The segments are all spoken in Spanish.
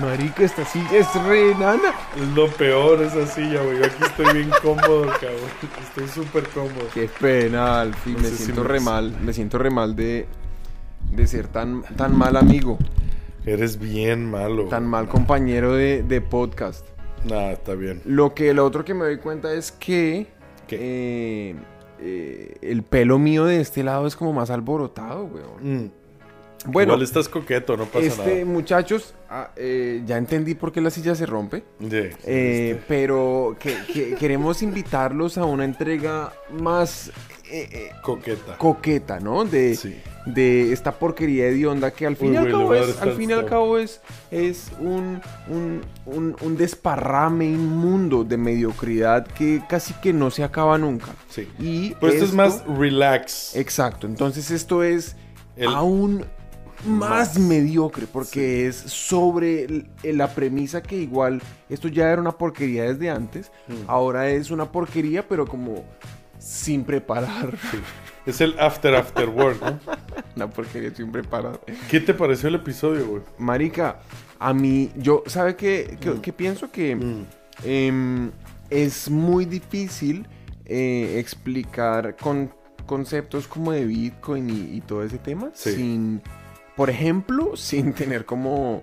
Marica, esta silla es re enana. Es lo peor esa silla, güey. Yo aquí estoy bien cómodo, cabrón. Estoy súper cómodo. Qué pena, al fin. No me si siento me- re mal. Me siento re mal de, de ser tan, tan mal amigo. Eres bien malo. Tan mal compañero de, de podcast. Nah, está bien. Lo que lo otro que me doy cuenta es que eh, eh, el pelo mío de este lado es como más alborotado, weón. Mm. Bueno, Igual estás coqueto, no pasa este muchachos, ah, eh, ya entendí por qué la silla se rompe. nada. Eh, este. pero que, que- queremos invitarlos a una entrega más eh, eh, Coqueta. coqueta, ¿no? De, Sí. de esta porquería hedionda que al fin Uy, y al cabo es, al fin y al cabo es, es un, un, un- un desparrame inmundo de mediocridad que casi que no se acaba nunca. Sí. Y Pero esto es más relax. Exacto, entonces esto es El- aún más, mediocre porque es sobre el- la premisa que igual esto ya era una porquería desde antes, Mm. ahora es una porquería pero como sin preparar. Es el after after work, ¿no? una porquería sin preparar. ¿Qué te pareció el episodio, güey? Marica, a mí, yo, ¿sabe qué, qué- qué pienso? Que Mm. em, es muy difícil eh, explicar con conceptos como de Bitcoin y, y todo ese tema Sí. sin, por ejemplo, sin tener como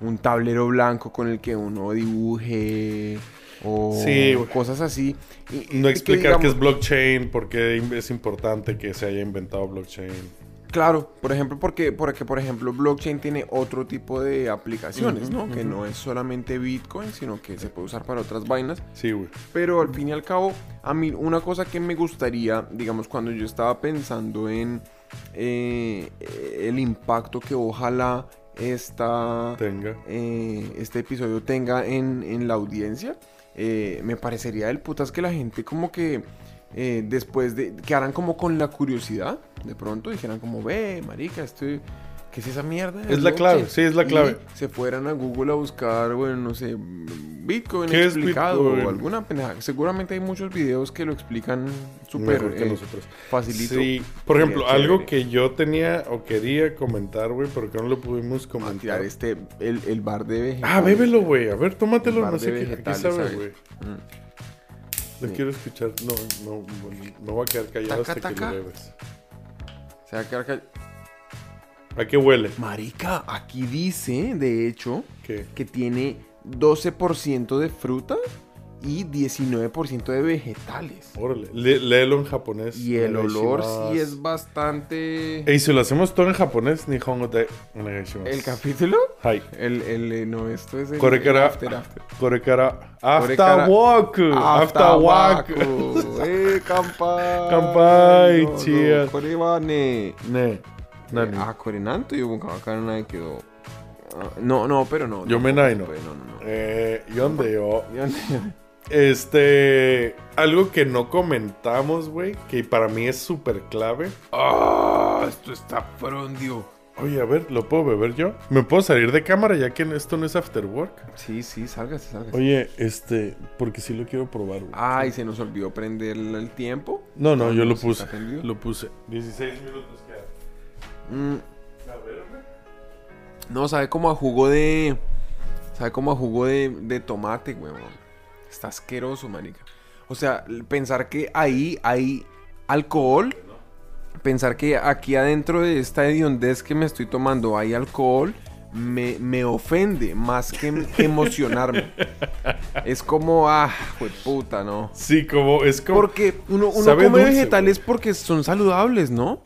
un tablero blanco con el que uno dibuje o Sí, cosas así. Y- No explicar qué es blockchain, por qué es importante que se haya inventado blockchain. Claro, por ejemplo, porque, porque por ejemplo blockchain tiene otro tipo de aplicaciones, ¿no? Que no es solamente Bitcoin, sino que se puede usar para otras vainas. Sí, güey. Pero al fin y al cabo, a mí una cosa que me gustaría, digamos, cuando yo estaba pensando en eh, el impacto que ojalá esta, Tenga. eh, este episodio tenga en, en la audiencia, eh, me parecería del putas que la gente como que después de que harán como con la curiosidad, de pronto dijeran como, ve, marica, estoy... ¿Qué es esa mierda? Es la clave, sí, es la Y clave. se fueran a Google a buscar, bueno, no sé, Bitcoin ¿Qué es explicado Bitcoin? o alguna pendejada. Seguramente hay muchos videos que lo explican súper eh, nosotros. facilito. Sí, por ejemplo, algo que yo tenía o quería comentar, güey, pero que no lo pudimos tirar comentar. este, el, el bar de vegetales. Ah, bébelo, güey. A ver, tómatelo. No sé qué, sabe, ¿sabes? güey. Mm. Lo Sí. quiero escuchar. No, no, me voy a quedar callado Taca, hasta que lo bebes. Se va a quedar call- ¿A qué huele? Marica, aquí dice, de hecho, ¿Qué? que tiene 12% de fruta y 19% de vegetales. Órale. lé- léelo en japonés. Y el olor sí es bastante... Ey, si lo hacemos todo en japonés, Nihongo de. ¿El capítulo? Hai. El, el, eh, no, esto es el, Kore el kara- after, after. Korekara. After walk. After walk. Eh, kampai. Kampai, No, no, cheers. Kore wa ne. Ne. Nani. Ah, kore nanto yobu ka wakaran nai kedo. Ah, No, no, pero no. Yo me nai, no. Pues, No, no, no. Eh, ¿y yo? Ya- Este. Algo que no comentamos, güey, que para mí es súper clave. Ah, esto está frondio. Oye, a ver, ¿lo puedo beber yo? ¿Me puedo salir de cámara ya que esto no es after work? Sí, sí, sálgase, sálgase. Oye, este, porque sí lo quiero probar, güey. Ay, se nos olvidó prender el tiempo. No, no, yo lo puse. Lo puse. 16 minutos. Mm, no, sabe como a jugo de. Sabe como a jugo de, de tomate, weón. Está asqueroso, marica. O sea, pensar que ahí hay alcohol. Pensar que aquí adentro de esta hediondez que me estoy tomando hay alcohol. Me, me ofende más que em- que emocionarme. es como, ah, fue puta, ¿no? Sí, como, es como. Porque uno, uno come dulce, vegetales porque son saludables, ¿no?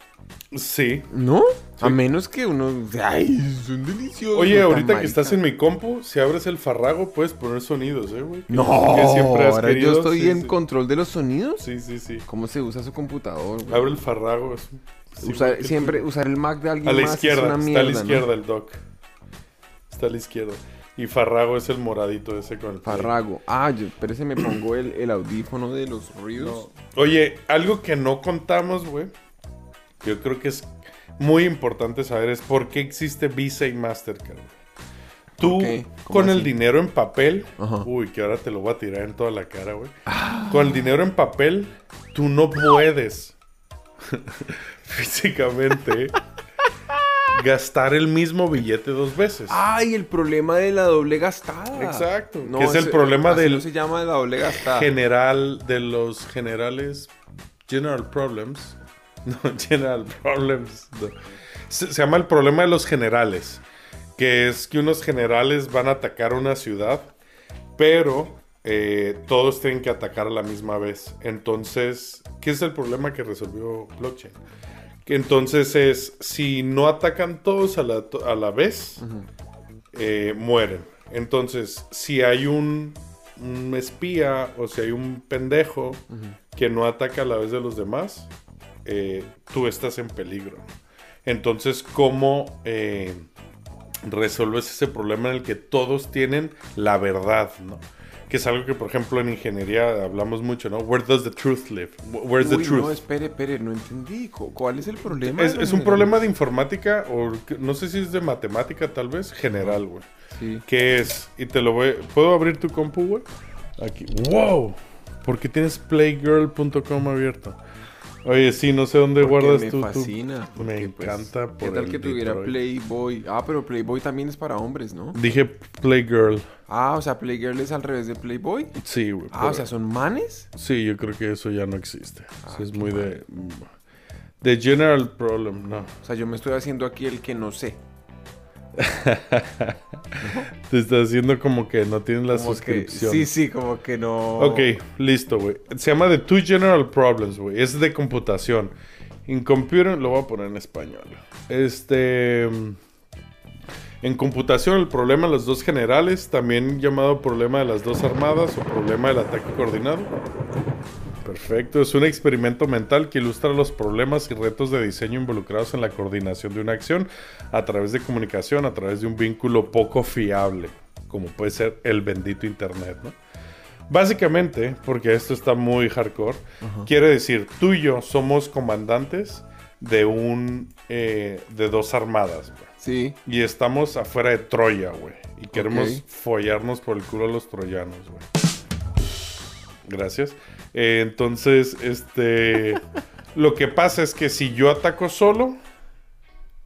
Sí. ¿No? A menos que uno. ¡Ay! Son deliciosos. Oye, ahorita que estás en mi compu, si abres el farrago, puedes poner sonidos, ¿eh, güey? No, que siempre has ahora querido. yo estoy Sí, en sí. control de los sonidos. Sí, sí, sí. ¿Cómo se usa su computador? güey? Abre el farrago. Usar- que siempre usar el Mac de alguien A la más izquierda, es una está a la ¿no? izquierda el dock. Está a la izquierda. Y farrago es el moradito ese con el. Farrago. Ah, yo, espérese, me pongo el, el audífono de los ruidos. Oye, algo que no contamos, güey. Yo creo que es muy importante saber es por qué existe Visa y Mastercard. Tú, con el dinero en papel, Ajá. uy, que ahora te lo voy a tirar en toda la cara, güey. Con el dinero en papel, tú no puedes físicamente gastar el mismo billete dos veces. Ay, el problema de la doble gastada. Exacto. que es el problema del no se llama la doble gastada. general, de los generales, general problems. No, general problems. no. Se, se llama el problema de los generales. Que es que unos generales van a atacar una ciudad, pero eh, todos tienen que atacar a la misma vez. Entonces, ¿qué es el problema que resolvió blockchain? Que entonces es, si no atacan todos a la, a la vez, eh, mueren. Entonces, si hay un, un espía o si hay un pendejo que no ataca a la vez de los demás, eh, tú estás en peligro. Entonces, ¿cómo eh, resuelves ese problema en el que todos tienen la verdad, ¿no? Que es algo que, por ejemplo, en ingeniería hablamos mucho, ¿no? Where does the truth live? Where's the truth? no, espere, espere, no entendí. Cu- ¿Cuál es el problema? Es, un problema de informática o no sé si es de matemática tal vez, general, güey. Sí. ¿Qué es? Y te lo voy... ¿Puedo abrir tu compu, güey? Aquí. ¡Wow! ¿Por qué tienes playgirl.com abierto? Oye, sí, no sé dónde Porque guardas me tú. tu- fascina. Me pues, encanta ¿Qué tal que tuviera. Playboy? Ah, pero Playboy también es para hombres, ¿no? Dije Playgirl. Ah, o sea, Playgirl es al revés de Playboy. Sí, güey. Ah, pero- o sea, ¿son manes? Sí, yo creo que eso ya no existe. Ah, Eso es muy de... De general problem, no. O sea, yo me estoy haciendo aquí el que no sé. Te está haciendo como que no tienes la Como que, suscripción. sí, sí, como que no. Ok, listo, güey. Se llama The Two General Problems, güey. Es de computación. En computer, lo voy a poner en español. Este. En computación, el problema de los dos generales, también llamado problema de las dos armadas o problema del ataque coordinado. Perfecto, es un experimento mental que ilustra los problemas y retos de diseño involucrados en la coordinación de una acción a través de comunicación, a través de un vínculo poco fiable, como puede ser el bendito Internet, ¿no? Básicamente, porque esto está muy hardcore, quiere decir, tú y yo somos comandantes de un eh, de dos armadas, güey. Sí. Y estamos afuera de Troya, güey. Y queremos follarnos por el culo a los troyanos, güey. Gracias. Eh, entonces, este. lo que pasa es que si yo ataco solo,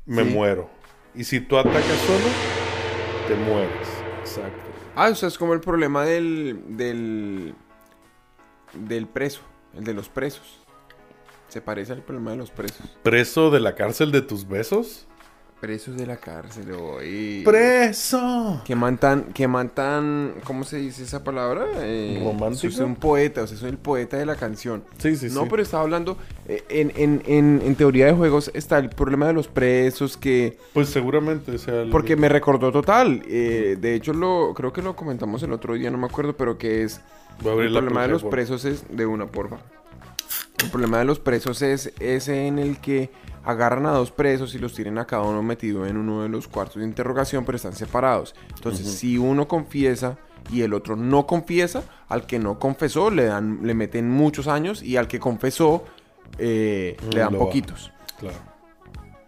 me Sí. muero. Y si tú atacas solo, te mueres. Exacto. Ah, o sea, es como el problema del. del. del preso. El de los presos. Se parece al problema de los presos. ¿Preso de la cárcel de tus besos? Presos de la cárcel, hoy. ¡Preso! Que mantan, que mantan, ¿cómo se dice esa palabra? Eh, ¿Romántico? Soy un poeta, o sea, soy el poeta de la canción. Sí, sí, no, sí. pero estaba hablando, eh, en, en, en, en teoría de juegos está el problema de los presos que... Pues seguramente sea. el- Porque me recordó total, eh, de hecho lo creo que lo comentamos el otro día, no me acuerdo, pero que es... Voy a abrir El la problema de los presos es... De una, porfa. El problema de los presos es ese en el que agarran a dos presos y los tienen a cada uno metido en uno de los cuartos de interrogación, pero están separados. Entonces, si uno confiesa y el otro no confiesa, al que no confesó le dan, le meten muchos años y al que confesó eh, le dan Lo bajan. poquitos. Claro.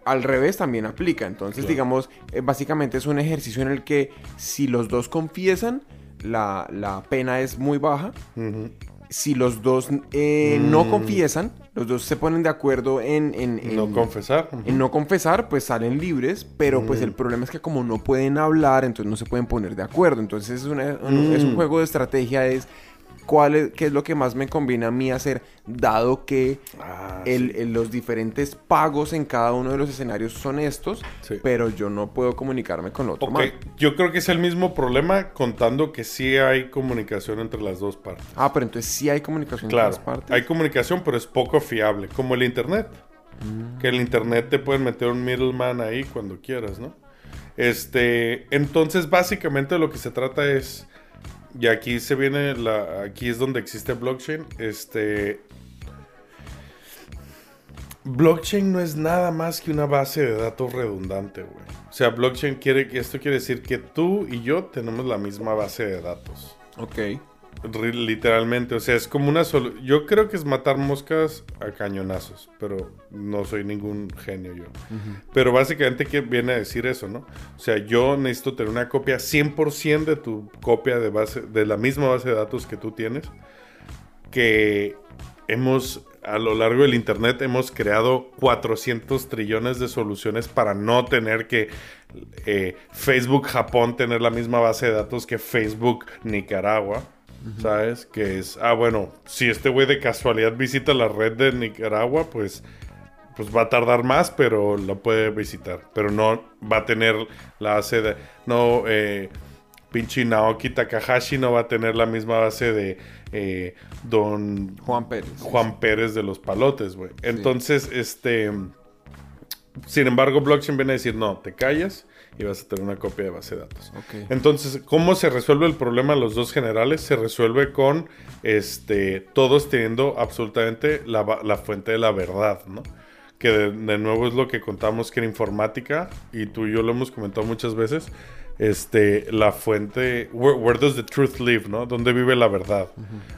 Al revés también aplica. Entonces, Claro. digamos, eh, básicamente es un ejercicio en el que si los dos confiesan, la, la pena es muy baja Ujú. Si los dos eh, no Mm. confiesan, los dos se ponen de acuerdo en, en- en- No confesar. En no confesar, pues salen libres, pero pues Mm. el problema es que como no pueden hablar, entonces no se pueden poner de acuerdo. Entonces es, una- un, es un Mm. juego de estrategia, es cuál es, qué es lo que más me conviene a mí hacer, dado que Ah, el- el- los diferentes pagos en cada uno de los escenarios son estos, Sí. pero yo no puedo comunicarme con otro. Ok, man. yo creo que es el mismo problema contando que sí hay comunicación entre las dos partes. Ah, pero entonces sí hay comunicación Claro, entre las partes. hay comunicación, pero es poco fiable, como el internet. Mm. Que el internet te pueden meter un middleman ahí cuando quieras, ¿no? Este, entonces básicamente lo que se trata es, y aquí se viene la, aquí es donde existe blockchain, este, blockchain no es nada más que una base de datos redundante, güey. O sea, blockchain quiere esto quiere decir que tú y yo tenemos la misma base de datos. Ok. Literalmente, o sea, es como una solu- Yo creo que es matar moscas a cañonazos, pero no soy ningún genio yo. Pero básicamente que viene a decir eso, ¿no? O sea, yo necesito tener una copia 100% de tu copia de base de la misma base de datos que tú tienes que hemos a lo largo del Internet hemos creado 400 trillones de soluciones para no tener que eh, Facebook Japón tener la misma base de datos que Facebook Nicaragua. ¿Sabes? Que es, ah, bueno, si este güey de casualidad visita la red de Nicaragua, pues, pues va a tardar más, pero lo puede visitar. Pero no va a tener la base de... No, eh, pinche Naoki Takahashi no va a tener la misma base de eh, Don Juan Pérez. Juan Pérez de los palotes, güey. Entonces, este. Sin embargo, blockchain viene a decir, no, te callas y vas a tener una copia de base de datos. Entonces, ¿cómo se resuelve el problema de los dos generales? Se resuelve con este, todos teniendo absolutamente la, fuente de la verdad, ¿no? Que de, de nuevo es lo que contamos que en informática, y tú y yo lo hemos comentado muchas veces, este, la fuente, where, where does the truth live, ¿no? ¿Dónde vive la verdad?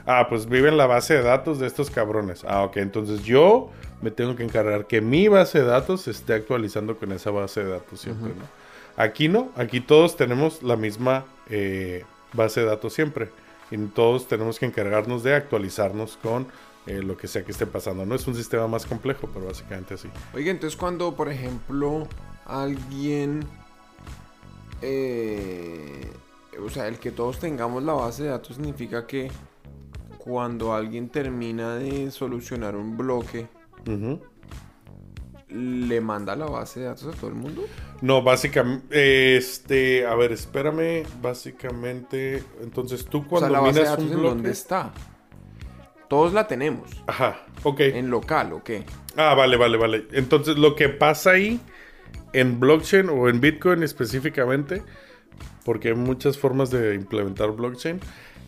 Ah, pues vive en la base de datos de estos cabrones. Ah, ok, entonces yo me tengo que encargar que mi base de datos se esté actualizando con esa base de datos siempre, ¿no? Aquí no, aquí todos tenemos la misma eh, base de datos siempre. Y todos tenemos que encargarnos de actualizarnos con eh, lo que sea que esté pasando. No es un sistema más complejo, pero básicamente así. Oiga, entonces cuando, por ejemplo, alguien... eh, o sea, el que todos tengamos la base de datos significa que cuando alguien termina de solucionar un bloque, Ujú. Le manda la base de datos a todo el mundo. No, básicamente, este, a ver, espérame, básicamente, entonces tú O sea, cuando la base de datos un en dónde está. Todos la tenemos. Ajá, ok. En local, ¿o qué? Ah, vale, vale, vale. Entonces, lo que pasa ahí en blockchain o en Bitcoin específicamente, porque hay muchas formas de implementar blockchain,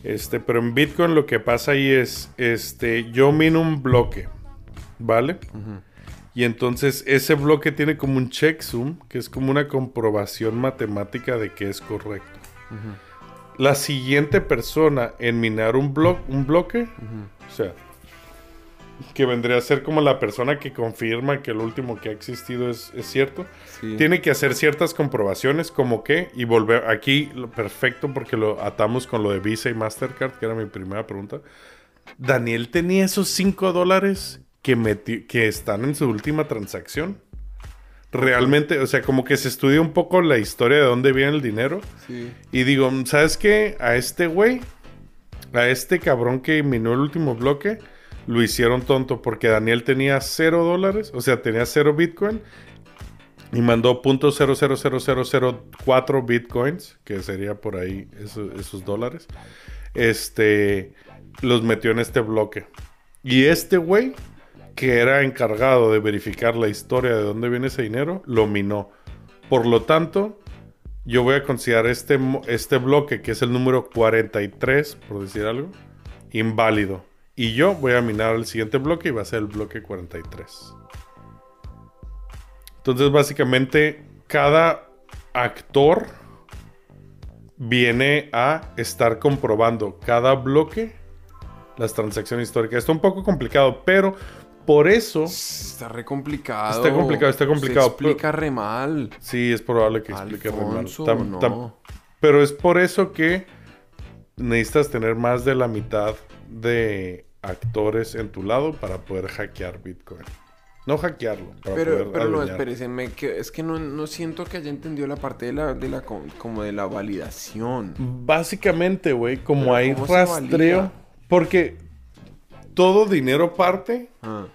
este, pero en Bitcoin lo que pasa ahí es, este, yo mino un bloque, ¿vale? Y entonces ese bloque tiene como un checksum, que es como una comprobación matemática de que es correcto. La siguiente persona en minar un, blo- un bloque, o sea, que vendría a ser como la persona que confirma que el último que ha existido es, es cierto, Sí. tiene que hacer ciertas comprobaciones como que, y volver aquí, lo perfecto porque lo atamos con lo de Visa y Mastercard, que era mi primera pregunta. Daniel tenía esos 5 dólares que, meti- que están en su última transacción. Realmente, o sea, como que se estudia un poco la historia de dónde viene el dinero. Sí. Y digo, ¿sabes qué? A este güey, a este cabrón que minó el último bloque, lo hicieron tonto porque Daniel tenía cero dólares, o sea, tenía cero Bitcoin y mandó .000004 Bitcoins, que sería por ahí eso- esos dólares. Este, los metió en este bloque. Y este güey, que era encargado de verificar la historia de dónde viene ese dinero, lo minó. Por lo tanto, yo voy a considerar este, este bloque, que es el número 43, por decir algo, inválido. Y yo voy a minar el siguiente bloque y va a ser el bloque 43. Entonces, básicamente, cada actor viene a estar comprobando cada bloque las transacciones históricas. Está un poco complicado, pero por eso Está re complicado. Está complicado, está complicado, Se explica re mal. sí es probable que explique re mal. Tam- no. tam- Pero es por eso que necesitas tener más de la mitad de actores en tu lado para poder hackear Bitcoin. No hackearlo, para Pero, poder pero no, espérenme, que es que no, no siento que haya entendido la parte de la, de la co- como de la validación. Básicamente, güey, como hay ¿cómo se rastreo, valida? porque todo dinero parte Ah,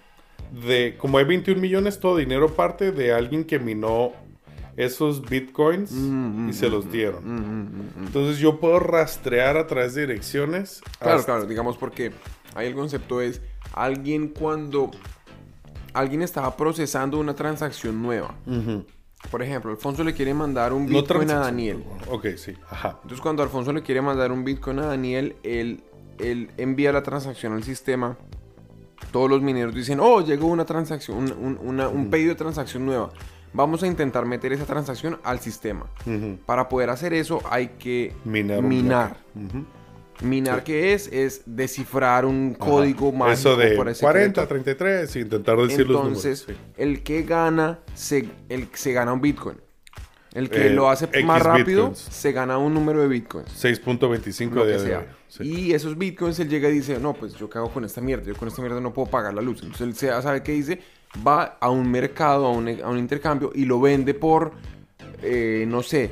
de, como hay 21 millones, todo dinero parte de alguien que minó esos bitcoins Mm, y mm, se mm, los dieron. Entonces yo puedo rastrear a través de direcciones. Claro, hasta- claro, digamos porque ahí el concepto es alguien cuando alguien estaba procesando una transacción nueva. Por ejemplo, Alfonso le quiere mandar un No Bitcoin a Daniel. Ok, sí. Ajá. Entonces cuando Alfonso le quiere mandar un Bitcoin a Daniel, él, él envía la transacción al sistema. Todos los mineros dicen, oh, llegó una transacción, un, un- una- un pedido de transacción nueva. Vamos a intentar meter esa transacción al sistema. Para poder hacer eso hay que Minar. minar. Ujú. Minar, Sí. ¿qué es? Es descifrar un código mágico Eso de por ese 40, secreto. 33, y intentar decir los números. Entonces, sí. el que gana, se, el, se gana un Bitcoin. El que eh, lo hace X más rápido bitcoins. se gana un número de bitcoins. 6.25 Lo a que día de sea. Sí. Y esos bitcoins él llega y dice, no, pues yo qué hago con esta mierda, yo con esta mierda no puedo pagar la luz. Entonces él se- sabe qué dice, va a un mercado, a un, a un intercambio y lo vende por, eh, no sé,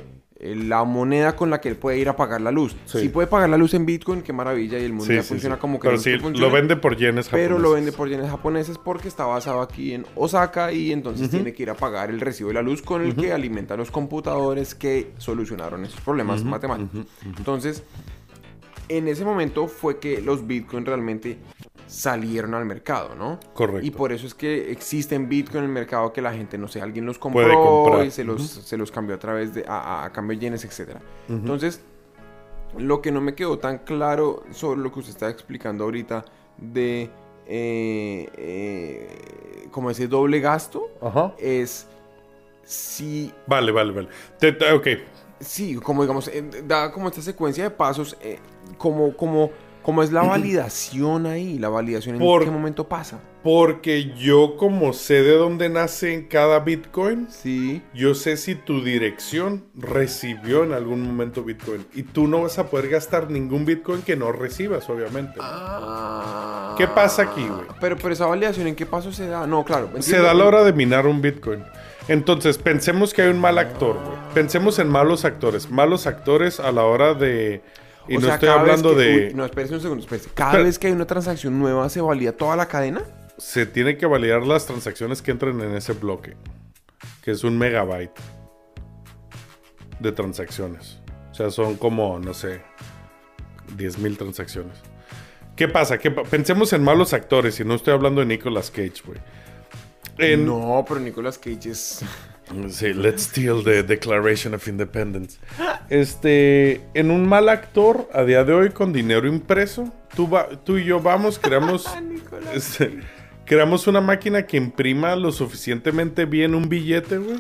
la moneda con la que él puede ir a pagar la luz. Sí. Si puede pagar la luz en bitcoin, qué maravilla, y el mundo Sí, ya sí, funciona como que Pero sí, lo vende por yenes japoneses. pero lo vende por yenes japoneses porque está basado aquí en Osaka y entonces tiene que ir a pagar el recibo de la luz con el que alimenta los computadores que solucionaron esos problemas matemáticos. Entonces, en ese momento fue que los bitcoins realmente salieron al mercado, ¿no? Correcto. Y por eso es que existen bitcoin en el mercado que la gente, no sé, alguien los compró y se los, se los cambió a través de, a, a- cambio de yenes, etcétera. Entonces, lo que no me quedó tan claro sobre lo que usted está explicando ahorita de eh, eh, como ese doble gasto es si Vale, vale, vale. Te- te- ok. sí como digamos eh, da como esta secuencia de pasos como como como es la validación ahí la validación en Por- qué momento pasa Porque yo como sé de dónde nace en cada Bitcoin, sí yo sé si tu dirección recibió en algún momento Bitcoin. Y tú no vas a poder gastar ningún Bitcoin que no recibas, obviamente. Ah. ¿Qué pasa aquí, güey? pero pero esa validación en qué paso se da no claro Se da a la hora de minar un Bitcoin. Entonces, pensemos que hay un mal actor, güey. Pensemos en malos actores. Malos actores a la hora de... Y O no sea, estoy hablando que- de... uy, no, espérese un segundo, espérese. Cada Pero- vez que hay una transacción nueva, ¿se valida toda la cadena? Se tiene que validar las transacciones que entren en ese bloque. Que es un megabyte de transacciones. O sea, son como, no sé, 10.000 transacciones. ¿Qué pasa? ¿Qué pa- Pensemos en malos actores y no estoy hablando de Nicolas Cage, güey. En- No, pero Nicolas Cage es... Sí, let's steal the Declaration of Independence. Este, en un mal actor, a día de hoy, con dinero impreso, tú, va- tú y yo vamos, creamos, este, creamos una máquina que imprima lo suficientemente bien un billete, güey.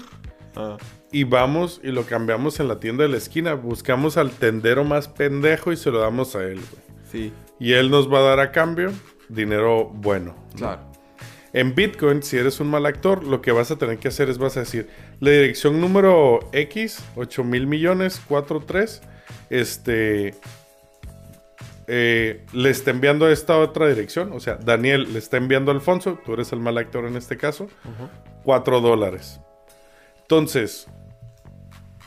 Ah. Y vamos y lo cambiamos en la tienda de la esquina. Buscamos al tendero más pendejo y se lo damos a él, güey. Sí, Y él nos va a dar a cambio dinero bueno. ¿no? En Bitcoin, si eres un mal actor, lo que vas a tener que hacer es vas a decir la dirección número X, 8 mil millones, 43, este, eh, le está enviando a esta otra dirección. O sea, Daniel le está enviando a Alfonso, tú eres el mal actor en este caso, 4 dólares. Entonces,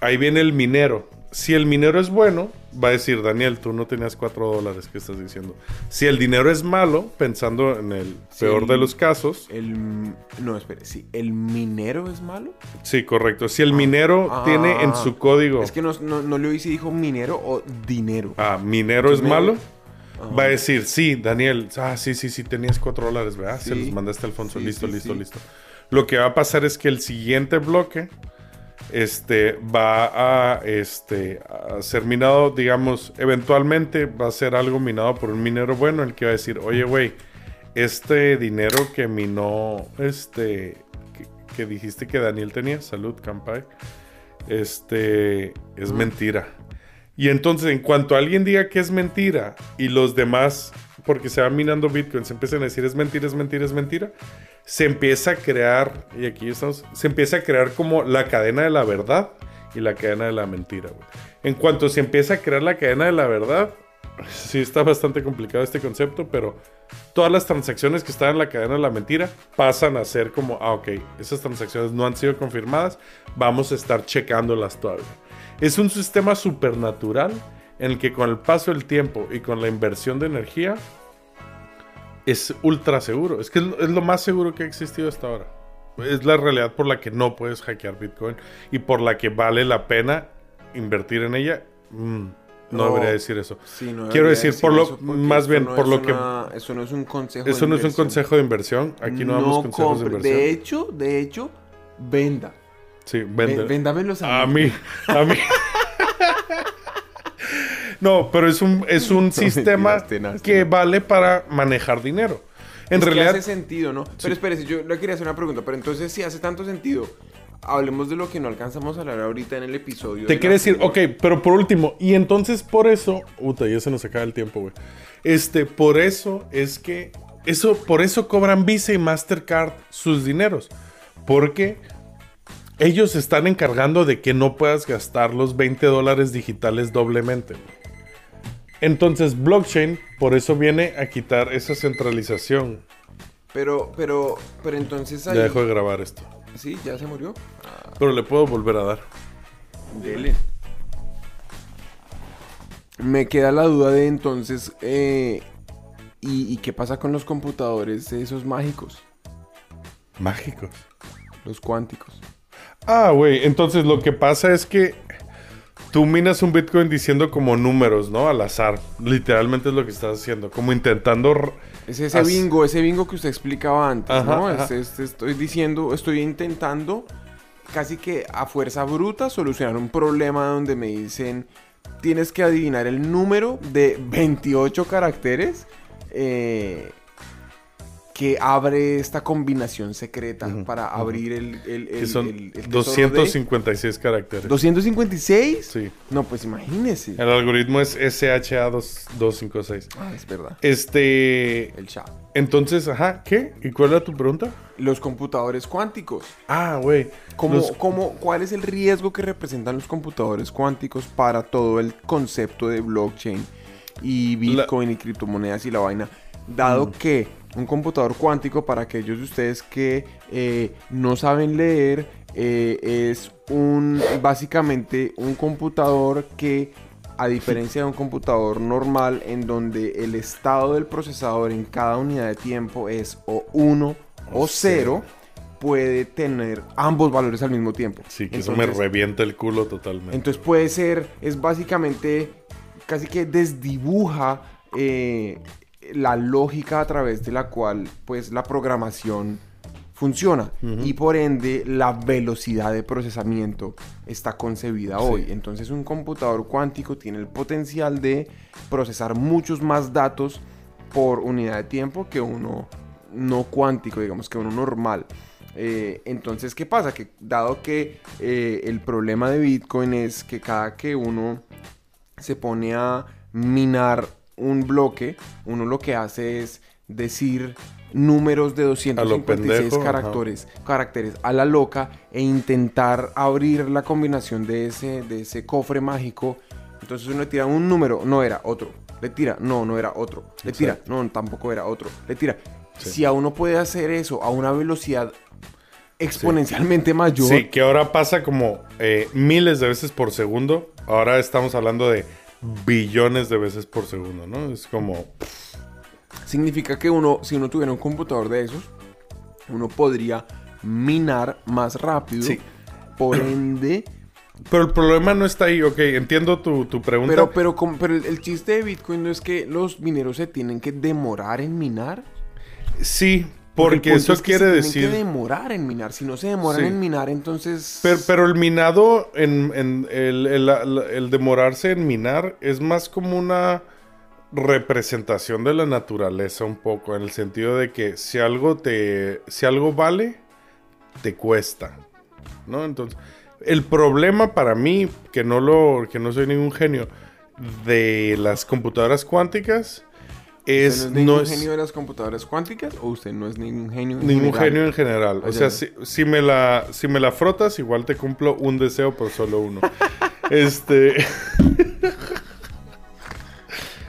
ahí viene el minero. Si el minero es bueno, va a decir, Daniel, tú no tenías 4 dólares, ¿qué estás diciendo? Si el dinero es malo, pensando en el peor de los casos, El... No, espere, sí. ¿El minero es malo? sí, correcto. Si el minero Ah. tiene en su código, Es que no, no, no le oí si dijo minero o dinero. ah, minero es malo, Ajá. va a decir, sí, Daniel, ah, sí, sí, sí, tenías 4 dólares, ¿verdad? Se los mandaste a Alfonso, Sí, listo, sí, listo, listo. Lo que va a pasar es que el siguiente bloque este, va a, este, a ser minado, digamos, eventualmente va a ser algo minado por un minero bueno, el que va a decir, oye, güey, este dinero que minó, este, que, que dijiste que Daniel tenía, salud, Campai, este, es mentira. Y entonces, en cuanto alguien diga que es mentira y los demás, porque se va minando Bitcoin, se empiezan a decir es mentira, es mentira, es mentira, se empieza a crear, y aquí estamos, se empieza a crear como la cadena de la verdad y la cadena de la mentira. En cuanto se empieza a crear la cadena de la verdad, sí está bastante complicado este concepto, pero todas las transacciones que están en la cadena de la mentira pasan a ser como, ah, ok, esas transacciones no han sido confirmadas, vamos a estar checándolas todavía. Es un sistema supernatural en el que con el paso del tiempo y con la inversión de energía es ultra seguro. Es que es lo, más seguro que ha existido hasta ahora. Es la realidad por la que no puedes hackear Bitcoin y por la que vale la pena invertir en ella. Mm, no, No. debería decir eso. Sí, no Quiero decir, por lo- más bien, no por lo que- Eso no es un consejo Eso de no es un inversión. consejo de inversión. Aquí no, damos consejos de inversión. De hecho, de hecho, venda. sí, Ve- vende. Véndamelos A a mí, a mí. No, pero es un, es un sistema que vale para manejar dinero. En Es que realidad, hace sentido, ¿no? Pero espérese, yo le quería hacer una pregunta. Pero entonces, si hace tanto sentido, hablemos de lo que no alcanzamos a hablar ahorita en el episodio. te de decir, ok, pero por último, y entonces por eso, puta, ya se nos acaba el tiempo, güey. Este, por eso es que, eso, por eso cobran Visa y Mastercard sus dineros. Porque ellos se están encargando de que no puedas gastar los 20 dólares digitales doblemente. güey. Entonces, blockchain, por eso viene a quitar esa centralización. Pero, pero, pero entonces ahí... Ya dejo de grabar esto. Sí, ya se murió. Pero le puedo volver a dar. Dele. Me queda la duda de entonces, eh, ¿y, y qué pasa con los computadores esos mágicos? Mágicos. Los cuánticos. Ah, güey. Entonces lo que pasa es que tú minas un Bitcoin diciendo como números, ¿no? Al azar. Literalmente es lo que estás haciendo. Como intentando... Es ese bingo, ese bingo que usted explicaba antes, Ajá, ¿no? ajá. Es- es- estoy diciendo, estoy intentando casi que a fuerza bruta solucionar un problema donde me dicen tienes que adivinar el número de 28 caracteres eh, que abre esta combinación secreta para abrir el, el, Que son el- el tesoro de- 256 caracteres. 256. Sí. No, pues imagínese. El algoritmo es SHA-256. Ah, es verdad. Este... El chat. Entonces, ajá, ¿qué? ¿Y cuál era tu pregunta? Los computadores cuánticos. Ah, güey. ¿Cómo, Los- cómo- ¿Cuál es el riesgo que representan los computadores cuánticos para todo el concepto de blockchain y Bitcoin y criptomonedas y la vaina? Dado Mm. que un computador cuántico, para aquellos de ustedes que eh, no saben leer, eh, es un básicamente un computador que, a diferencia de un computador normal, en donde el estado del procesador en cada unidad de tiempo es o 1 o O 0, puede tener ambos valores al mismo tiempo. Sí, que eso me revienta el culo totalmente. entonces puede ser, es básicamente casi que desdibuja eh, la lógica a través de la cual pues la programación funciona y por ende la velocidad de procesamiento está concebida Sí. hoy. Entonces un computador cuántico tiene el potencial de procesar muchos más datos por unidad de tiempo que uno no cuántico, digamos que uno normal. Eh, entonces, ¿qué pasa? Que dado que eh, el problema de Bitcoin es que cada que uno se pone a minar un bloque, uno lo que hace es decir números de 256 pendejo, ajá. caracteres, caracteres a la loca e intentar abrir la combinación de ese, de ese cofre mágico. Entonces uno le tira un número, no era otro. Le tira, no, no era otro. Le tira, no, tampoco era otro. Le tira. Sí. Si a uno puede hacer eso a una velocidad exponencialmente mayor, Sí, que ahora pasa como eh, miles de veces por segundo. Ahora estamos hablando de billones de veces por segundo, ¿no? Es como... significa que uno, si uno tuviera un computador de esos, uno podría minar más rápido. Sí. Por ende, Pero el problema no está ahí, ok, entiendo tu, tu pregunta. pero, pero, como- pero el, el chiste de Bitcoin no es que los mineros se tienen que demorar en minar. sí, porque eso es que quiere se decir... Tienen que demorar en minar. Si no se demoran Sí. en minar, entonces. Pero, pero el minado, en, en- el, el- el- el demorarse en minar es más como una representación de la naturaleza un poco, en el sentido de que si algo te, si algo vale, te cuesta, ¿no? Entonces, el problema para mí, que no lo, que no soy ningún genio, de las computadoras cuánticas, ¿Usted no es no ningún es genio de las computadoras cuánticas o usted no es ningún genio en ningún general? genio en general. O sea, si, si me la, si me la frotas, igual te cumplo un deseo, pero solo uno. este.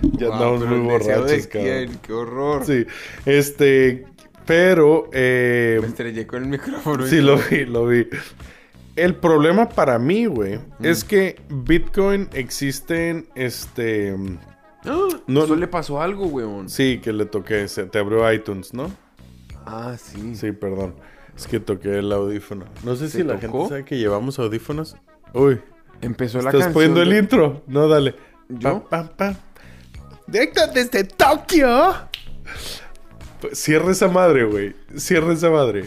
ya Guau, andamos muy borrachos, cabrón. quién, qué horror. Sí. Este. Pero. eh, Me estrellé con el micrófono. sí, lo vi, lo vi. El problema para mí, güey, es que Bitcoin existen, este... No- le pasó algo, weón. Sí, que le toqué, se te abrió iTunes, ¿no? Ah, sí. Sí, perdón. Es que toqué el audífono. No sé ¿Te si la tocó? gente sabe que llevamos audífonos. Uy, Empezó la ¿estás canción. poniendo el de- intro? No, dale. ¿Yo? Pam, pam, pam. Directo desde Tokio. Pues, Cierra esa madre, güey. Cierra esa madre.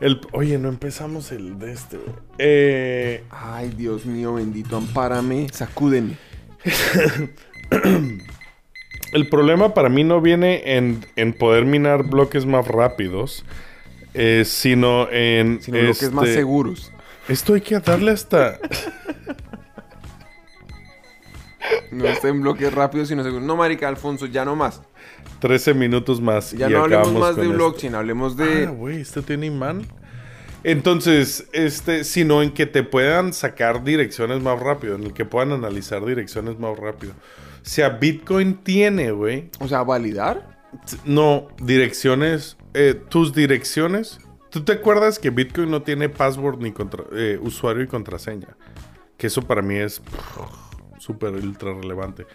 El... Oye, no empezamos el de este, güey. Eh... Ay, Dios mío, bendito, ampárame, sacúdeme. El problema para mí no viene en, en poder minar bloques más rápidos, eh, sino en... Sino bloques más este, seguros. Esto hay que darle hasta... No está en bloques rápidos, sino seguros. No, marica, Alfonso, ya no más. 13 minutos más. Ya y no hablemos más de esto. blockchain, hablemos Ah, de... güey, ¿esto tiene imán? Entonces, este, sino en que te puedan sacar direcciones más rápido, en el que puedan analizar direcciones más rápido. O sea, Bitcoin tiene, güey. O sea, validar. No, direcciones. eh, tus direcciones. ¿Tú te acuerdas que Bitcoin no tiene password ni contra- eh, usuario y contraseña? Que eso para mí es súper ultra relevante.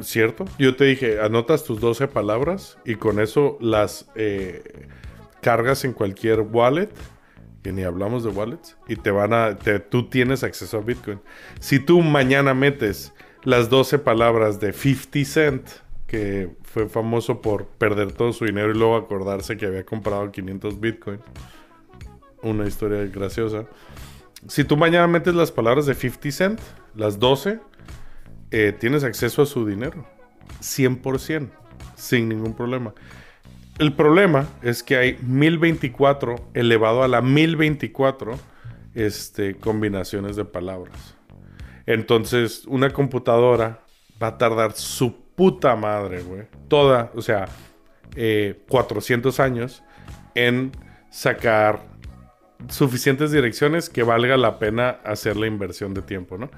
¿Cierto? Yo te dije, anotas tus 12 palabras y con eso las eh, cargas en cualquier wallet, que ni hablamos de wallets, y te van a, te- tú tienes acceso a Bitcoin. Si tú mañana metes las 12 palabras de 50 Cent, que fue famoso por perder todo su dinero y luego acordarse que había comprado 500 Bitcoin, una historia graciosa. Si tú mañana metes las palabras de 50 Cent, las 12, eh, tienes acceso a su dinero. 100%, sin ningún problema. El problema es que hay 1024 elevado a la 1024 este, combinaciones de palabras. Entonces, una computadora va a tardar su puta madre, güey. Toda, o sea, eh, 400 años en sacar suficientes direcciones que valga la pena hacer la inversión de tiempo, ¿no?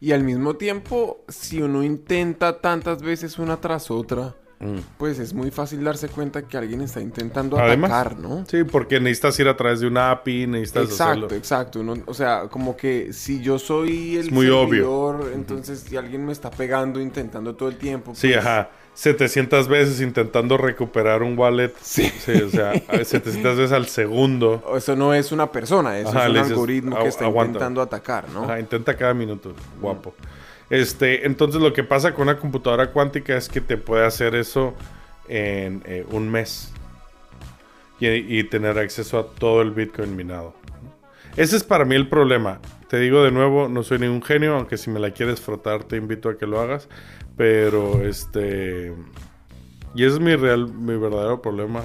Y al mismo tiempo, si uno intenta tantas veces una tras otra, pues es muy fácil darse cuenta que alguien está intentando Además, atacar, ¿no? Sí, porque necesitas ir a través de una API, necesitas Exacto, hacerlo. exacto. Uno- o sea, como que si yo soy el Es muy obvio. servidor, entonces si alguien me está pegando, intentando todo el tiempo. Sí, pues, ajá. 700 veces intentando recuperar un wallet. Sí. o sea, 700 veces al segundo. Eso no es una persona, eso Ajá, es un dices, algoritmo "Agu- que está aguanta". intentando atacar, ¿no? Ajá, intenta cada minuto. Guapo. Este, entonces lo que pasa con una computadora cuántica es que te puede hacer eso en eh, un mes. Y, y tener acceso a todo el Bitcoin minado. Ese es para mí el problema. Te digo de nuevo, no soy ningún genio, aunque si me la quieres frotar te invito a que lo hagas. Pero este... Y ese es mi real, mi verdadero problema.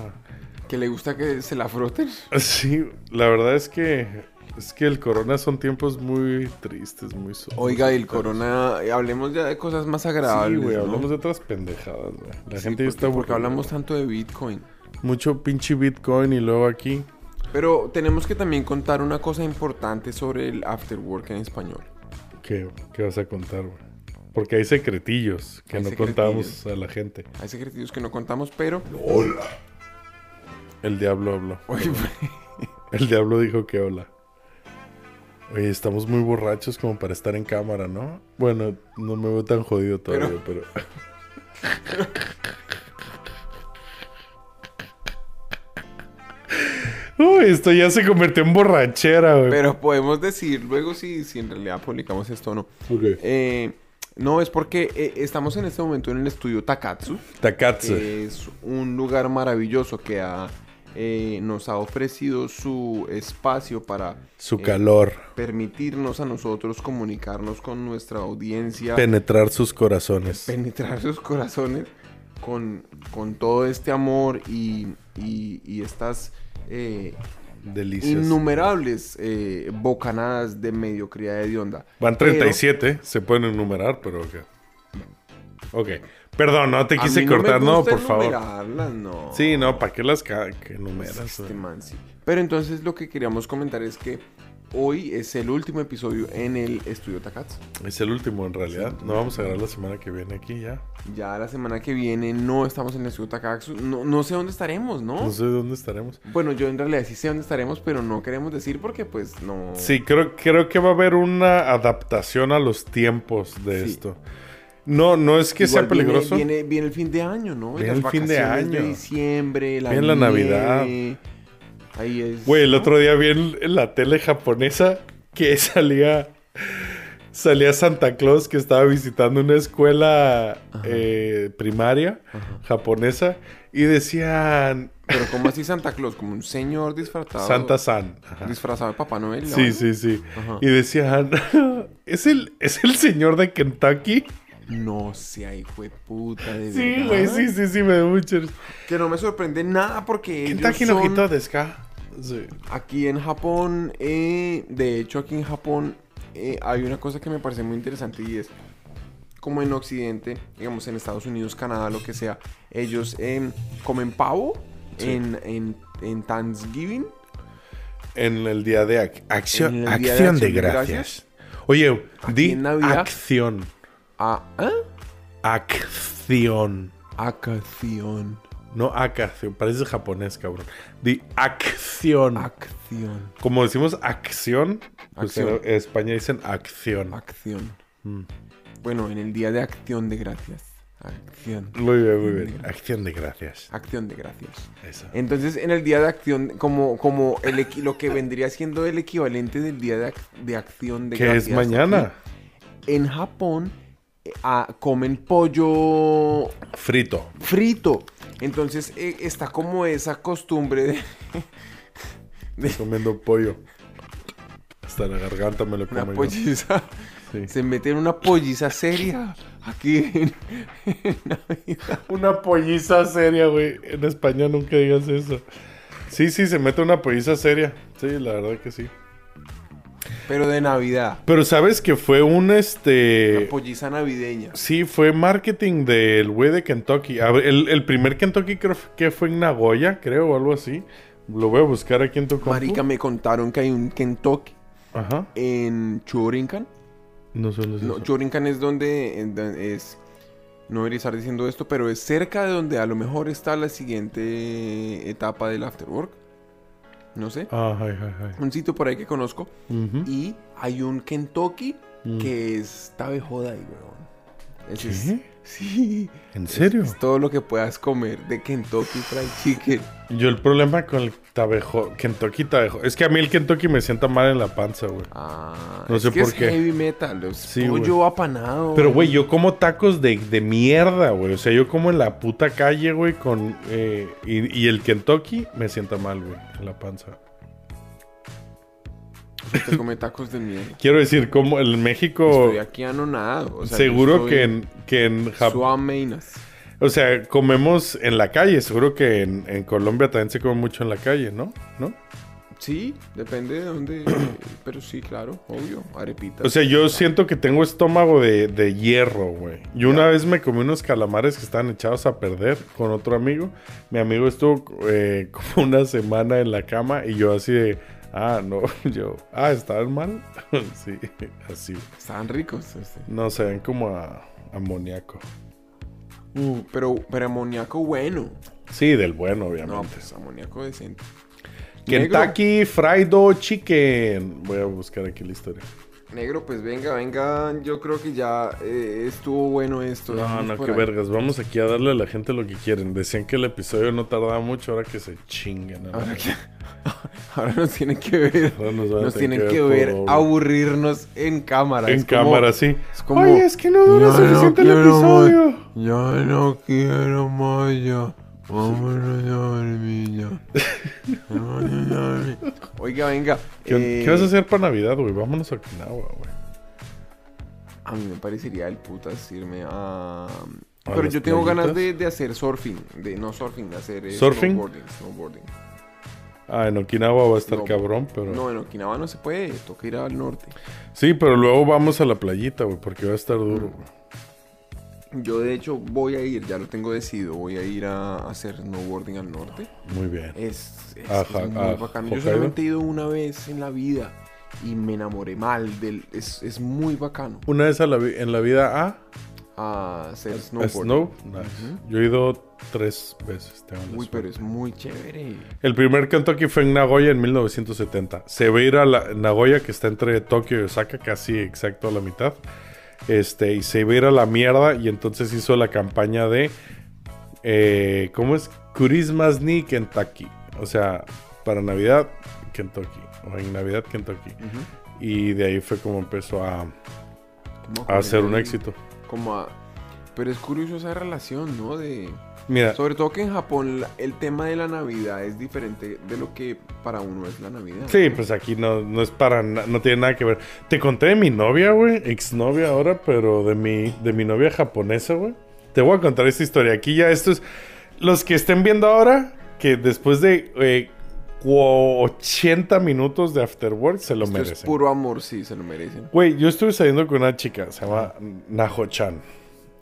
Que le gusta que se la froten. Sí, la verdad es que... Es que el corona son tiempos muy tristes, muy sombríos. Oiga, y el corona, hablemos ya de cosas más Sí, agradables. güey, ¿no? hablamos de otras pendejadas, güey. La Sí, gente porque, está porque hablamos tanto de Bitcoin. Mucho pinche Bitcoin y luego aquí. Pero tenemos que también contar una cosa importante sobre el afterwork en español. ¿Qué, qué vas a contar, güey? Porque hay secretillos que Hay no secretillos. contamos a la gente. Hay secretillos que no contamos, pero... El diablo habló. Oye, El diablo dijo que hola. Oye, estamos muy borrachos como para estar en cámara, ¿no? Bueno, no me veo tan jodido todavía, pero... Uy, esto ya se convirtió en borrachera, güey. pero podemos decir luego si, si en realidad publicamos esto o no. Ok. Eh, no, es porque eh, estamos en este momento en el estudio Takatsu, Takatsu. que es un lugar maravilloso que ha, eh, nos ha ofrecido su espacio para Su eh, calor. permitirnos a nosotros comunicarnos con nuestra audiencia, Penetrar sus corazones. penetrar sus corazones con, con todo este amor y, y- y estas eh, Delicias. innumerables eh, bocanadas de mediocridad de onda. Van Pero 37, se pueden enumerar, pero ok. Ok. Perdón, no te quise mí no me cortar, no, gusta por favor. no. Sí, no, ¿para qué las ca- que enumeras? Este man, sí. Pero entonces lo que queríamos comentar es que hoy es el último episodio en el estudio Takatsu. Es el último en realidad. No vamos a grabar la semana que viene aquí ya. Ya la semana que viene no estamos en el estudio Takatsu. No, no sé dónde estaremos, ¿no? No sé dónde estaremos. Bueno, yo en realidad sí sé dónde estaremos, pero no queremos decir porque pues no... Sí, creo, creo que va a haber una adaptación a los tiempos de Sí. esto. No, no es que Igual sea peligroso. Viene, viene, viene el fin de año, ¿no? Viene Las el fin de año. diciembre, la Viene la Navidad. Ahí es... Güey, el ¿no? otro día vi en, en la tele japonesa que salía salía Santa Claus que estaba visitando una escuela eh, primaria japonesa y decían Pero como así Santa Claus, como un señor disfrazado. Santa San. Ajá. Disfrazado de Papá Noel. ¿no? Sí, sí, sí. Ajá. Y decían, ¿es el, ¿es el señor de Kentucky? No sea hijo de puta, de Sí, güey, sí, sí, sí, me da mucho. Que no me sorprende nada porque ellos son- quitó de ska. Sí. Aquí en Japón, eh, de hecho aquí en Japón eh, hay una cosa que me parece muy interesante y es como en Occidente, digamos en Estados Unidos, Canadá, lo que sea, ellos em, comen pavo Sí. en, en, en Thanksgiving. en el día de ac- acción, el día acción de acción de gracias. gracias. Oye, di en Navidad. acción. Ah, ¿eh? Acción. Acción. No acción, parece japonés, cabrón. Di acción. Acción. Como decimos acción, pues Acción. en España dicen acción. Acción. Mm. Bueno, en el día de acción de gracias. Acción. Muy bien, muy bien. Acción de gracias. Acción de gracias. Eso. Entonces, en el día de acción, como, como el lo que vendría siendo el equivalente del día de, ac- de acción de Que gracias. es mañana. aquí, en Japón ah, comen pollo Frito. frito. Entonces, eh, está como esa costumbre de Comiendo pollo. Hasta la garganta me lo una como yo. polliza. Sí. Se meten una polliza seria aquí en, en Navidad. Una polliza seria, güey. En España nunca digas eso. Sí, sí, se mete una polliza seria. Sí, la verdad que sí. Pero de Navidad. Pero sabes que fue un Una este. polliza navideña. Sí, fue marketing del güey de Kentucky. A ver, el, el primer Kentucky creo que fue en Nagoya, creo, o algo así. Lo voy a buscar aquí en tu compu. Marica, me contaron que hay un Kentucky Ajá. en Chorincan. No sé dónde es No, es donde es... No debería estar diciendo esto, pero es cerca de donde a lo mejor está la siguiente etapa del afterwork. No sé. Ah, ay, ay. Un sitio por ahí que conozco. Y hay un Kentucky Mm. que está de joda ahí, weón. Ese es- ¿Qué? Sí. ¿En serio? Es todo lo que puedas comer de Kentucky Fried Chicken. Yo el problema con el tabejo, Kentucky tabejo, es que a mí el Kentucky me sienta mal en la panza, güey. Ah, No es sé que por es qué. heavy metal. Es Sí, pollo apanado. Pero, güey, yo como tacos de, de mierda, güey. O sea, yo como en la puta calle, güey, con... eh, y, y el Kentucky me sienta mal, güey, en la panza. Come tacos de mierda. Quiero decir, como en México... Estoy aquí anonado. O sea, yo seguro que en, que en Japón... O sea, comemos en la calle. Seguro que en, en Colombia también se come mucho en la calle, ¿no? ¿No? Sí, depende de dónde. pero sí, claro, obvio. Arepitas. O sea, yo siento que tengo estómago de, de hierro, güey. Y una vez me comí unos calamares que estaban echados a perder con otro amigo. Mi amigo estuvo eh, como una semana en la cama y yo así de... Ah, no, yo... Ah, ¿estaban mal? sí, así. Estaban ricos. este. No, se ven como a amoníaco. Uh, pero, pero amoníaco bueno. Sí, del bueno, No, obviamente. pues amoníaco decente. Kentucky Fried Chicken. Voy a buscar aquí la historia. Negro, pues venga, venga. Yo creo que ya eh, estuvo bueno esto. No, no, qué ahí. vergas. Vamos aquí a darle a la gente lo que quieren. Decían que el episodio no tardaba mucho, ahora que se chinguen. a la Ahora, que- ahora nos tienen que ver. Ahora nos Nos tienen que ver obra. aburrirnos en cámara. En Es como- cámara, sí. es como, Oye, es que no dura "Ya suficiente el quiero episodio. más, Ya no quiero más ya. Vámonos a dormir ya. Vámonos a dormir. Oiga, venga. ¿Qué, eh, qué vas a hacer para Navidad, güey? Vámonos a Okinawa, güey. A mí me parecería el putas irme a... ¿A Pero yo tengo ganas playitas? de, de hacer surfing. De, no surfing, de hacer eh, ¿Surfing? snowboarding. snowboarding. Ah, en Okinawa va a estar No. cabrón, pero... No, en Okinawa no se puede. Toca ir al norte. Sí, pero luego vamos a la playita, güey, porque va a estar duro, Mm. güey. Yo de hecho voy a ir, ya lo tengo decidido. Voy a ir a hacer snowboarding al norte. Muy bien. Es, es- Ajá, es muy ah, bacano. Yo Hokkaido. solamente he ido una vez en la vida y me enamoré mal del. Es, es muy bacano Una vez a la en la vida a... a hacer snowboarding. Snow. Nice. Yo he ido tres veces. tengo Uy, suerte. pero es muy chévere. El primer Kentucky fue en Nagoya en 1970. Se ve ir a la, Nagoya, que está entre Tokio y Osaka, casi exacto a la mitad. Este, y se iba a ir a la mierda. Y entonces hizo la campaña de. eh, ¿Cómo es? Christmas ni Kentucky. O sea, para Navidad, Kentucky. O en Navidad, Kentucky. Y de ahí fue como empezó a, a hacer un éxito. Como a- Pero es curioso esa relación, ¿no? De... Mira, Sobre todo que en Japón el tema de la Navidad es diferente de lo que para uno es la Navidad. Sí, pues aquí no, no es para no tiene nada que ver. Te conté de mi novia, güey, exnovia ahora, pero de mi, de mi novia japonesa, güey. Te voy a contar esta historia. Aquí ya esto es. Los que estén viendo ahora, que después de eh, cu- 80 minutos de Afterwork se lo Esto es merecen. puro amor, sí, se lo merecen. Güey, yo estuve saliendo con una chica, se llama Naho-chan.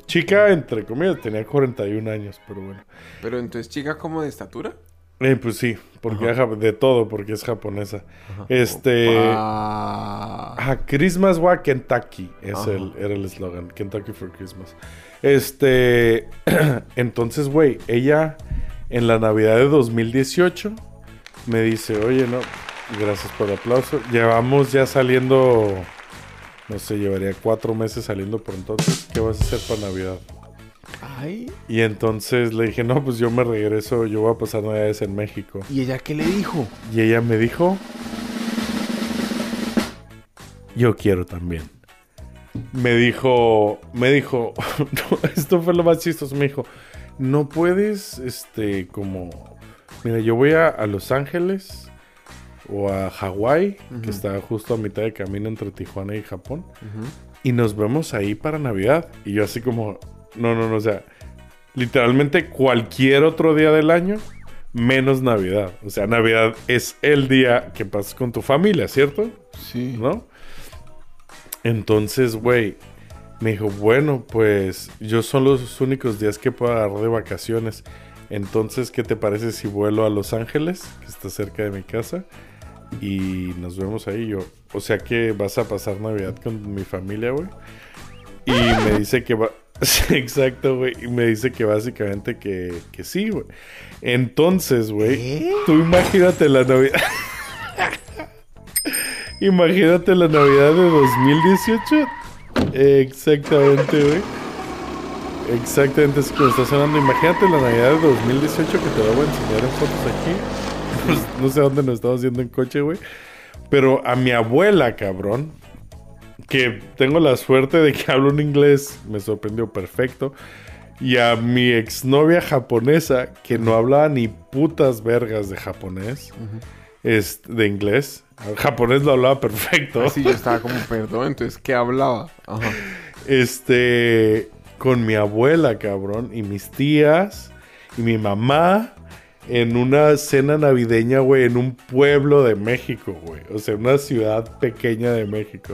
Chica, entre comillas, tenía 41 años, pero bueno. Pero entonces, chica como de estatura. Eh, pues sí, porque de todo, porque es japonesa. Este. Ah, Christmas wa Kentucky. Es Ajá. el, era el eslogan. Kentucky for Christmas. Este. entonces, güey, ella en la Navidad de 2018 me dice: Oye, no, gracias por el aplauso. Llevamos ya saliendo. No sé, llevaría cuatro meses saliendo por entonces. ¿Qué vas a hacer para Navidad? Ay. Y entonces le dije: No, pues yo me regreso. Yo voy a pasar Navidades en México. ¿Y ella qué le dijo? Y ella me dijo, yo quiero también. Me dijo, me dijo, no, esto fue lo más chistoso, me dijo, no puedes, este, como, mira, yo voy a, a Los Ángeles o a Hawái, que está justo a mitad de camino entre Tijuana y Japón, y nos vemos ahí para Navidad. Y yo así como, no, no, no, o sea, literalmente cualquier otro día del año, menos Navidad. O sea, Navidad es el día que pasas con tu familia, ¿cierto? Sí. ¿No? Entonces, güey, me dijo, bueno, pues yo son los únicos días que puedo agarrar de vacaciones. Entonces, ¿qué te parece si vuelo a Los Ángeles, que está cerca de mi casa? Y nos vemos ahí. Yo, o sea que vas a pasar Navidad con mi familia, güey. Y me dice que va. Sí, Exacto, güey. Y me dice que básicamente que, que sí, güey. Entonces, güey, ¿Eh? tú imagínate la Navidad. imagínate la Navidad de 2018. Exactamente, güey. Exactamente, es como está sonando. Imagínate la Navidad de 2018 que te la voy a enseñar en fotos aquí. Pues, no sé dónde nos estamos yendo en coche, güey. Pero a mi abuela, cabrón, que tengo la suerte de que hablo un inglés, me sorprendió perfecto. Y a mi exnovia japonesa, que no hablaba ni putas vergas de japonés, es de inglés. El japonés lo hablaba perfecto. Así yo estaba como, perdón, entonces, ¿qué hablaba? Ajá. Este, con mi abuela, cabrón, y mis tías, y mi mamá, en una cena navideña, güey, en un pueblo de México, güey. O sea, una ciudad pequeña de México.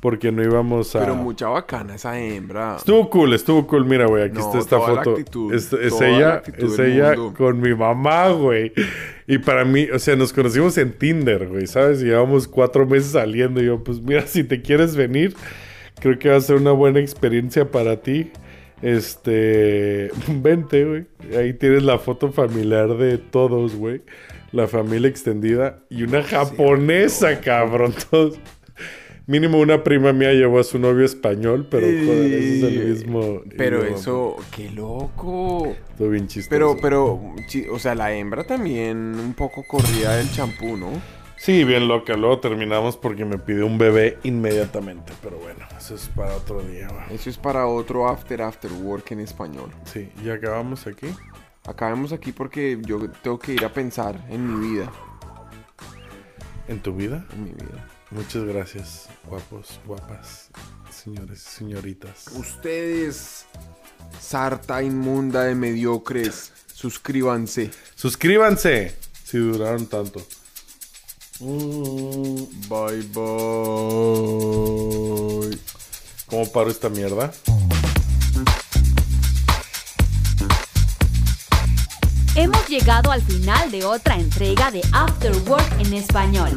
Porque no íbamos a... Pero mucha bacana esa hembra. Estuvo cool, estuvo cool. Mira, güey, aquí No, está esta toda la foto. actitud, es es toda la ella, actitud es ella mundo. con mi mamá, güey. Y para mí, o sea, nos conocimos en Tinder, güey, ¿sabes? Llevamos cuatro meses saliendo. Y yo, pues mira, si te quieres venir, creo que va a ser una buena experiencia para ti. Este, vente, güey. Ahí tienes la foto familiar de todos, güey. La familia extendida y una japonesa, cabrón. Todos. Mínimo una prima mía llevó a su novio español, pero joder, ese es el mismo. Pero eso, qué loco. Todo bien chistoso. Pero, pero, o sea, la hembra también un poco corría del champú, ¿no? Sí, bien loca. Luego terminamos porque me pidió un bebé inmediatamente. Pero bueno, eso es para otro día. Eso es para otro after after work en español. Sí, ya acabamos aquí. Acabemos aquí porque yo tengo que ir a pensar en mi vida. ¿En tu vida? En mi vida. Muchas gracias, guapos, guapas, señores y señoritas. Ustedes, sarta inmunda de mediocres, suscríbanse. Suscríbanse si duraron tanto. Bye bye. ¿Cómo paro esta mierda? Hemos llegado al final de otra entrega de After Work en español.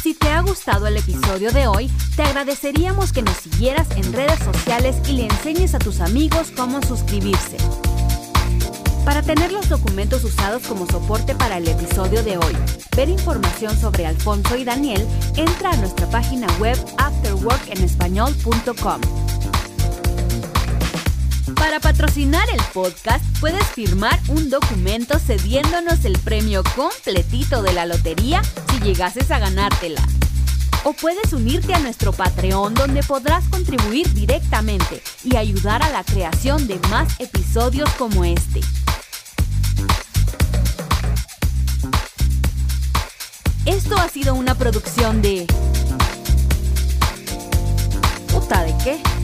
Si te ha gustado el episodio de hoy, te agradeceríamos que nos siguieras en redes sociales y le enseñes a tus amigos cómo suscribirse. Para tener los documentos usados como soporte para el episodio de hoy, ver información sobre Alfonso y Daniel, entra a nuestra página web afterworkenespañol.com. Para patrocinar el podcast, puedes firmar un documento cediéndonos el premio completito de la lotería si llegases a ganártela. O puedes unirte a nuestro Patreon donde podrás contribuir directamente y ayudar a la creación de más episodios como este. Esto ha sido una producción de... ¿Puta de qué?